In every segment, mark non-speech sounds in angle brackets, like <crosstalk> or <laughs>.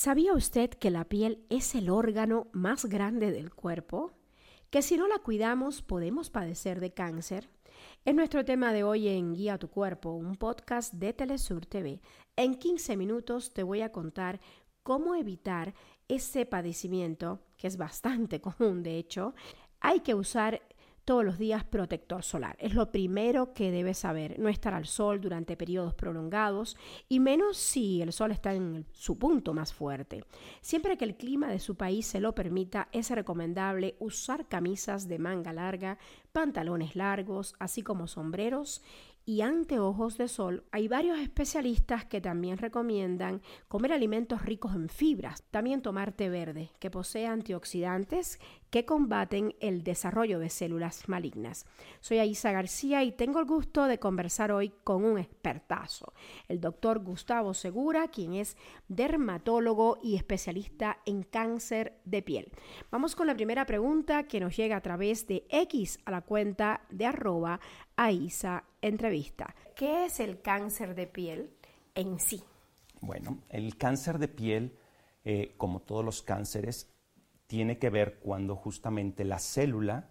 ¿Sabía usted que la piel es el órgano más grande del cuerpo? Que si no la cuidamos podemos padecer de cáncer. Es nuestro tema de hoy en Guía a tu Cuerpo, un podcast de Telesur TV. En 15 minutos te voy a contar cómo evitar ese padecimiento, que es bastante <laughs> común de hecho. Hay que usar todos los días protector solar. Es lo primero que debes saber. No estar al sol durante periodos prolongados y menos si el sol está en su punto más fuerte. Siempre que el clima de su país se lo permita, es recomendable usar camisas de manga larga, pantalones largos, así como sombreros y anteojos de sol, hay varios especialistas que también recomiendan comer alimentos ricos en fibras, también tomar té verde, que posee antioxidantes que combaten el desarrollo de células malignas. Soy Aisa García y tengo el gusto de conversar hoy con un expertazo, el doctor Gustavo Segura, quien es dermatólogo y especialista en cáncer de piel. Vamos con la primera pregunta que nos llega a través de X a la cuenta de arroba Aisa Entrevista. ¿Qué es el cáncer de piel en sí? Bueno, el cáncer de piel, eh, como todos los cánceres, tiene que ver cuando justamente la célula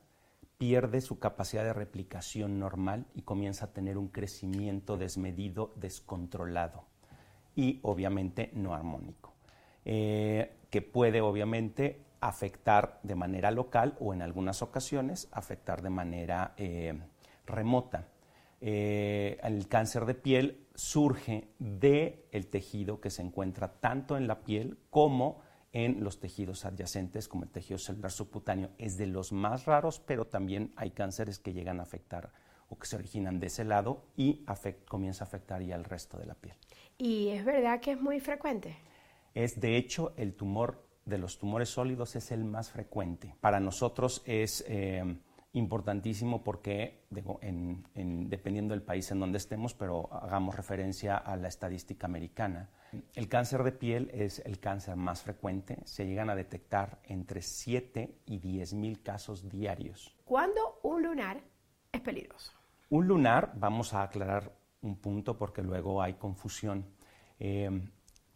pierde su capacidad de replicación normal y comienza a tener un crecimiento desmedido, descontrolado y obviamente no armónico, eh, que puede obviamente afectar de manera local o en algunas ocasiones afectar de manera eh, remota. Eh, el cáncer de piel surge del el tejido que se encuentra tanto en la piel como en los tejidos adyacentes como el tejido celular subcutáneo. Es de los más raros, pero también hay cánceres que llegan a afectar o que se originan de ese lado y comienza a afectar ya el resto de la piel. ¿Y es verdad que es muy frecuente? Es de hecho el tumor de los tumores sólidos es el más frecuente. Para nosotros es eh, importantísimo porque, dependiendo del país en donde estemos, pero hagamos referencia a la estadística americana, el cáncer de piel es el cáncer más frecuente. Se llegan a detectar entre 7 y 10 mil casos diarios. ¿Cuándo un lunar es peligroso? Un lunar, vamos a aclarar un punto porque luego hay confusión. Eh,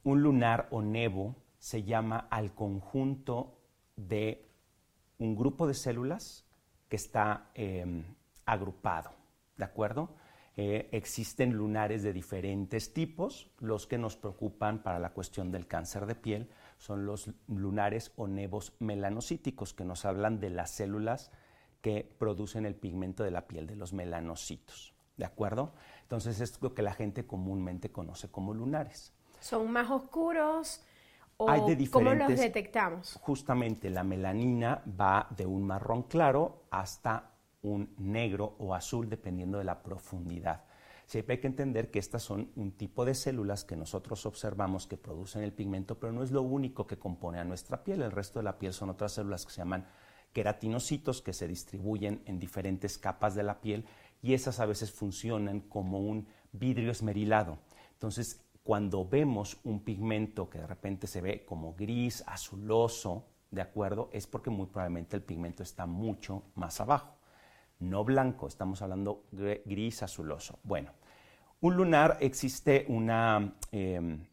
un lunar o nevo se llama al conjunto de un grupo de células que está em, agrupado, ¿de acuerdo? Eh, existen lunares de diferentes tipos. Los que nos preocupan para la cuestión del cáncer de piel son los lunares o nevos melanocíticos, que nos hablan de las células que producen el pigmento de la piel, de los melanocitos. ¿De acuerdo? Entonces es lo que la gente comúnmente conoce como lunares. ¿Son más oscuros? ¿O ¿Cómo los detectamos? Justamente la melanina va de un marrón claro hasta un negro o azul dependiendo de la profundidad. Siempre hay que entender que estas son un tipo de células que nosotros observamos que producen el pigmento, pero no es lo único que compone a nuestra piel. El resto de la piel son otras células que se llaman queratinocitos que se distribuyen en diferentes capas de la piel y esas a veces funcionan como un vidrio esmerilado. Entonces, cuando vemos un pigmento que de repente se ve como gris, azuloso, ¿de acuerdo? Es porque muy probablemente el pigmento está mucho más abajo. No blanco, estamos hablando gris, azuloso. Bueno, un lunar existe una, em,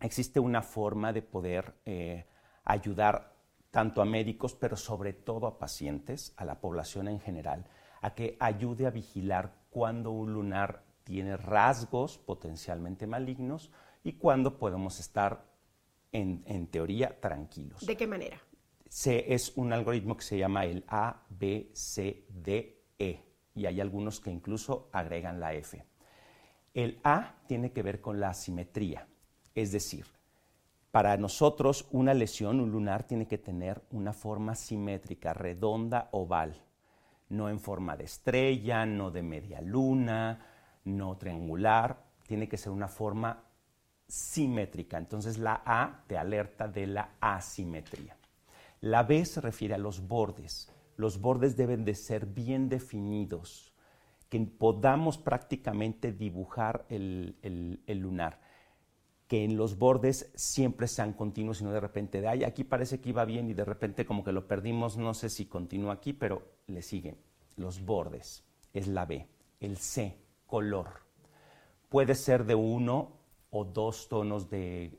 existe una forma de poder eh, ayudar tanto a médicos, pero sobre todo a pacientes, a la población en general, a que ayude a vigilar cuando un lunar tiene rasgos potencialmente malignos y cuándo podemos estar en, teoría tranquilos. ¿De qué manera? Se, es un algoritmo que se llama el A, B, C, D, E y hay algunos que incluso agregan la F. El A tiene que ver con la asimetría, es decir, para nosotros una lesión, un lunar, tiene que tener una forma simétrica, redonda, oval, no en forma de estrella, no de media luna, no triangular, tiene que ser una forma simétrica. Entonces la A te alerta de la asimetría. La B se refiere a los bordes. Los bordes deben de ser bien definidos, que podamos prácticamente dibujar el, lunar, que en los bordes siempre sean continuos y no de repente de, ay, aquí parece que iba bien y de repente como que lo perdimos, no sé si continúa aquí, pero le siguen. Los bordes es la B. El C color. Puede ser de uno o dos tonos de,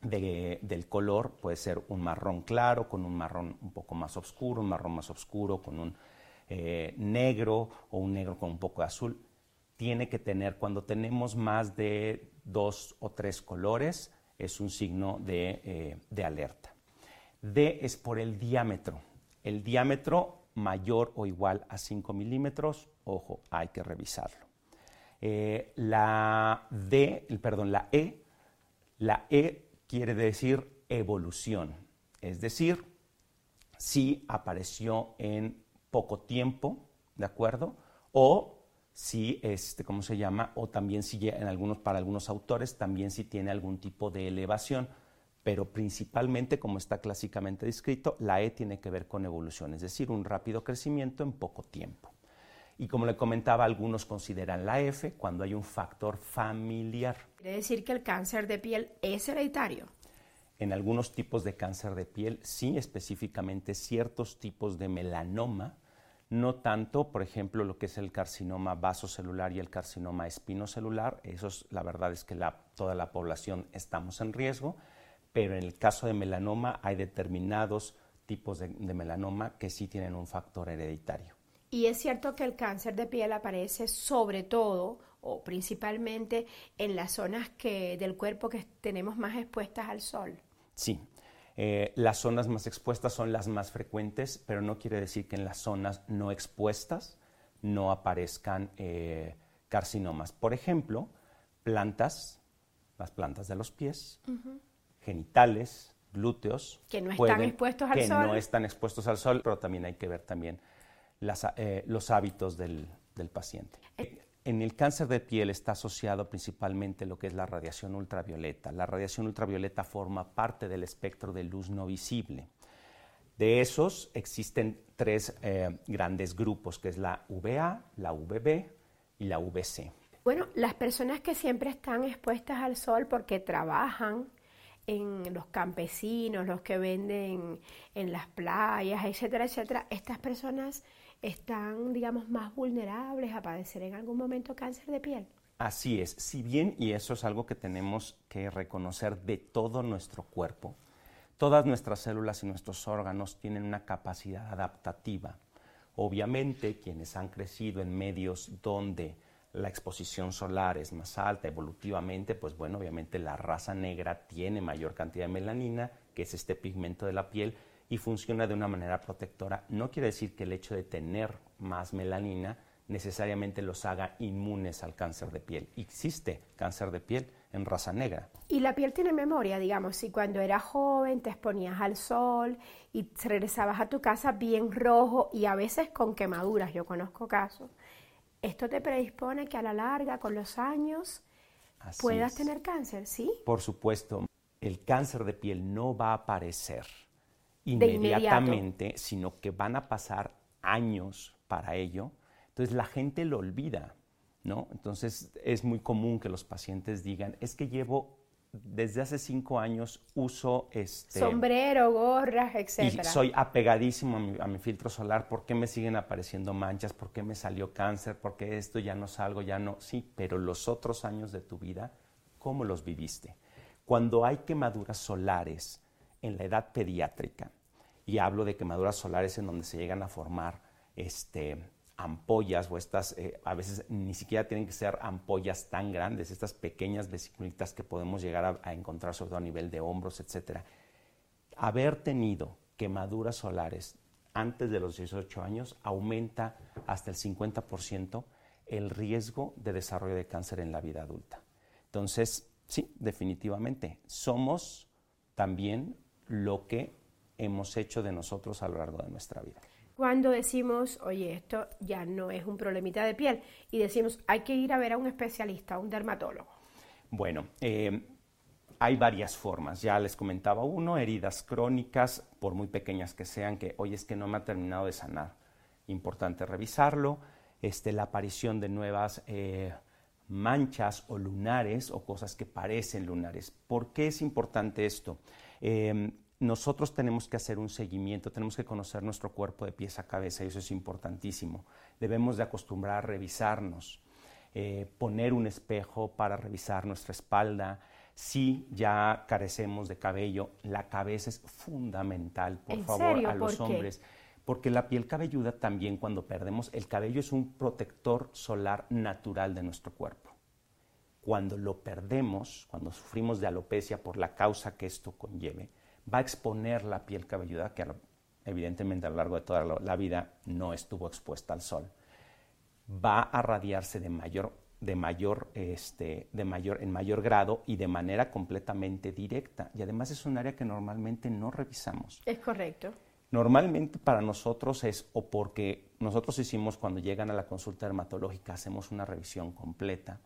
del color puede ser un marrón claro, con un marrón un poco más oscuro, un marrón más oscuro, con un eh, negro o un negro con un poco de azul. Tiene que tener, cuando tenemos más de dos o tres colores, es un signo de, eh, de alerta. D es por el diámetro. El diámetro mayor o igual a 5 milímetros, ojo, hay que revisarlo. Eh, la D, perdón, la E, la E quiere decir evolución, es decir, si apareció en poco tiempo, ¿de acuerdo? O si, este, ¿cómo se llama? O también si en algunos, para algunos autores, también si tiene algún tipo de elevación pero principalmente, como está clásicamente descrito, la E tiene que ver con evolución, es decir, un rápido crecimiento en poco tiempo. Y como le comentaba, algunos consideran la F cuando hay un factor familiar. ¿Quiere decir que el cáncer de piel es hereditario? En algunos tipos de cáncer de piel, sí, específicamente ciertos tipos de melanoma, no tanto, por ejemplo, lo que es el carcinoma vasocelular y el carcinoma espinocelular, esos la verdad es que toda la población estamos en riesgo, pero en el caso de melanoma hay determinados tipos de, melanoma que sí tienen un factor hereditario. Y es cierto que el cáncer de piel aparece sobre todo o principalmente en las zonas que, del cuerpo que tenemos más expuestas al sol. Sí, eh, las zonas más expuestas son las más frecuentes, pero no quiere decir que en las zonas no expuestas no aparezcan eh, carcinomas. Por ejemplo, plantas, las plantas de los pies, genitales, glúteos. Que no están expuestos al sol. Que no están expuestos al sol, pero también hay que ver también eh, los hábitos del, paciente. Eh. En el cáncer de piel está asociado principalmente lo que es la radiación ultravioleta. La radiación ultravioleta forma parte del espectro de luz no visible. De esos existen tres eh, grandes grupos, que es la VA, la VB y la VC. Bueno, las personas que siempre están expuestas al sol porque trabajan, en los campesinos, los que venden en las playas, etcétera, etcétera, estas personas están, digamos, más vulnerables a padecer en algún momento cáncer de piel. Así es, si bien, y eso es algo que tenemos que reconocer de todo nuestro cuerpo, todas nuestras células y nuestros órganos tienen una capacidad adaptativa. Obviamente, quienes han crecido en medios donde la exposición solar es más alta evolutivamente, pues bueno, obviamente la raza negra tiene mayor cantidad de melanina, que es este pigmento de la piel, y funciona de una manera protectora. No quiere decir que el hecho de tener más melanina necesariamente los haga inmunes al cáncer de piel. Existe cáncer de piel en raza negra. Y la piel tiene memoria, digamos, si cuando eras joven te exponías al sol y regresabas a tu casa bien rojo y a veces con quemaduras, yo conozco casos esto te predispone que a la larga, con los años, puedas tener cáncer, ¿sí? Por supuesto, el cáncer de piel no va a aparecer inmediatamente, sino que van a pasar años para ello. Entonces la gente lo olvida, ¿no? Entonces es muy común que los pacientes digan, es que llevo desde hace cinco años uso este sombrero, gorras, etc. Y soy apegadísimo a mi, filtro solar. ¿Por qué me siguen apareciendo manchas? ¿Por qué me salió cáncer? ¿Por qué esto ya no salgo? Ya no. Sí, pero los otros años de tu vida, ¿cómo los viviste? Cuando hay quemaduras solares en la edad pediátrica, y hablo de quemaduras solares en donde se llegan a formar este, ampollas o estas, eh, a veces ni siquiera tienen que ser ampollas tan grandes, estas pequeñas vesiculitas que podemos llegar a, encontrar sobre todo a nivel de hombros, etcétera. Haber tenido quemaduras solares antes de los 18 años aumenta hasta el 50% el riesgo de desarrollo de cáncer en la vida adulta. Entonces, sí, definitivamente, somos también lo que hemos hecho de nosotros a lo largo de nuestra vida cuando decimos, oye, esto ya no es un problemita de piel y decimos, hay que ir a ver a un especialista, a un dermatólogo? Bueno, eh, hay varias formas. Ya les comentaba uno, heridas crónicas, por muy pequeñas que sean, que hoy es que no me ha terminado de sanar. Importante revisarlo. Este, la aparición de nuevas eh, manchas o lunares o cosas que parecen lunares. ¿Por qué es importante esto? Eh, nosotros tenemos que hacer un seguimiento, tenemos que conocer nuestro cuerpo de pies a cabeza y eso es importantísimo. Debemos de acostumbrar a revisarnos, eh, poner un espejo para revisar nuestra espalda, Si ya carecemos de cabello, la cabeza es fundamental, por favor, a los hombres. Porque la piel cabelluda también cuando perdemos, el cabello es un protector solar natural de nuestro cuerpo. Cuando lo perdemos, cuando sufrimos de alopecia por la causa que esto conlleve, va a exponer la piel cabelluda, que evidentemente a lo largo de toda la vida no estuvo expuesta al sol. Va a radiarse de mayor, de mayor, este, de mayor, en mayor grado y de manera completamente directa. Y además es un área que normalmente no revisamos. Es correcto. Normalmente para nosotros es o porque nosotros hicimos cuando llegan a la consulta dermatológica, hacemos una revisión completa,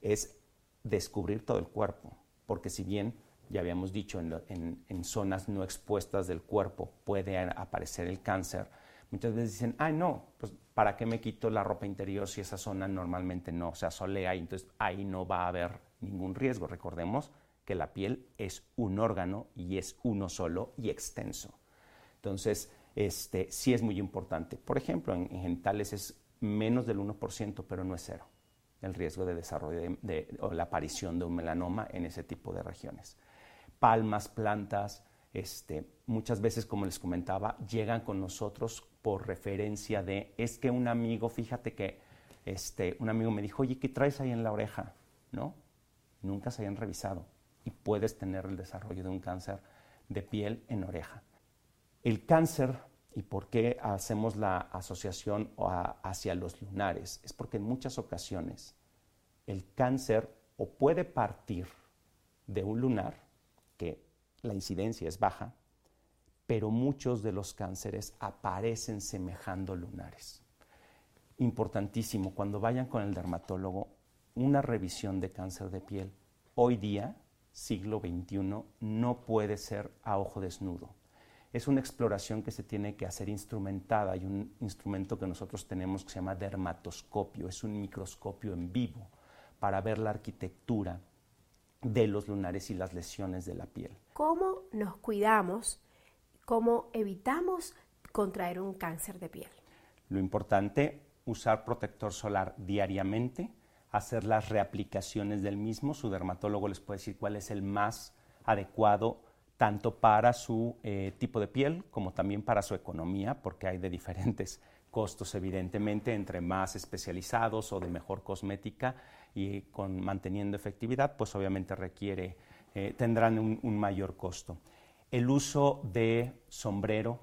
es descubrir todo el cuerpo, porque si bien ya habíamos dicho en, en, zonas no expuestas del cuerpo puede aparecer el cáncer, muchas veces dicen, ay no, pues ¿para qué me quito la ropa interior si esa zona normalmente no se asolea y entonces ahí no va a haber ningún riesgo? Recordemos que la piel es un órgano y es uno solo y extenso. Entonces, este, sí es muy importante. Por ejemplo, en, genitales es menos del 1%, pero no es cero el riesgo de desarrollo de, o la aparición de un melanoma en ese tipo de regiones. Palmas, plantas, este, muchas veces, como les comentaba, llegan con nosotros por referencia de, es que un amigo, fíjate que este, un amigo me dijo, oye, ¿qué traes ahí en la oreja? ¿No? Nunca se hayan revisado y puedes tener el desarrollo de un cáncer de piel en oreja. El cáncer y por qué hacemos la asociación hacia los lunares es porque en muchas ocasiones el cáncer o puede partir de un lunar, que la incidencia es baja, pero muchos de los cánceres aparecen semejando lunares. Importantísimo, cuando vayan con el dermatólogo, una revisión de cáncer de piel, hoy día, siglo XXI, no puede ser a ojo desnudo es una exploración que se tiene que hacer instrumentada. Hay un instrumento que nosotros tenemos que se llama dermatoscopio, es un microscopio en vivo para ver la arquitectura de los lunares y las lesiones de la piel. ¿Cómo nos cuidamos? ¿Cómo evitamos contraer un cáncer de piel? Lo importante, usar protector solar diariamente, hacer las reaplicaciones del mismo. Su dermatólogo les puede decir cuál es el más adecuado tanto para su eh, tipo de piel como también para su economía, porque hay de diferentes costos, evidentemente, entre más especializados o de mejor cosmética y con manteniendo efectividad, pues obviamente requiere, eh, tendrán un, mayor costo. El uso de sombrero,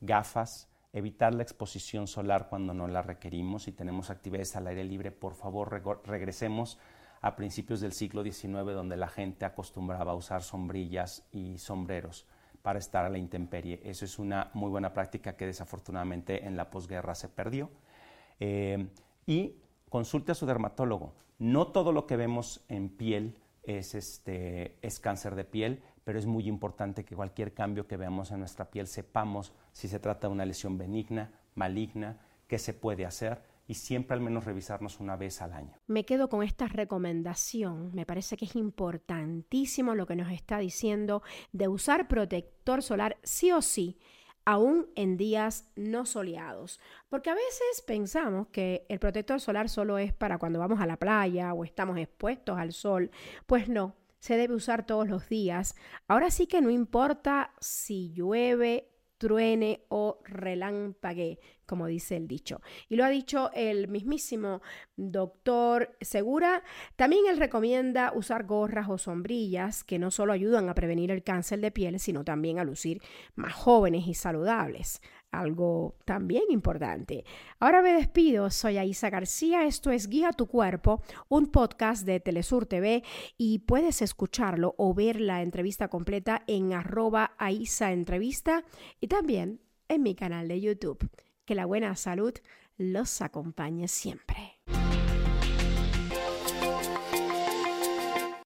gafas, evitar la exposición solar cuando no la requerimos. Si tenemos actividades al aire libre, por favor regresemos a principios del siglo XIX, donde la gente acostumbraba a usar sombrillas y sombreros para estar a la intemperie. Eso es una muy buena práctica que desafortunadamente en la posguerra se perdió. Eh, y consulte a su dermatólogo. No todo lo que vemos en piel es, este, es cáncer de piel, pero es muy importante que cualquier cambio que veamos en nuestra piel sepamos si se trata de una lesión benigna, maligna, qué se puede hacer y siempre al menos revisarnos una vez al año. Me quedo con esta recomendación, me parece que es importantísimo lo que nos está diciendo de usar protector solar sí o sí aún en días no soleados. Porque a veces pensamos que el protector solar solo es para cuando vamos a la playa o estamos expuestos al sol. Pues no, se debe usar todos los días. Ahora sí que no importa si llueve, truene o relámpague, como dice el dicho. Y lo ha dicho el mismísimo doctor Segura. También él recomienda usar gorras o sombrillas que no solo ayudan a prevenir el cáncer de piel, sino también a lucir más jóvenes y saludables algo también importante. Ahora me despido, soy Aisa García, esto es Guía tu Cuerpo, un podcast de Telesur TV y puedes escucharlo o ver la entrevista completa en arroba Aisa Entrevista y también en mi canal de YouTube. Que la buena salud los acompañe siempre.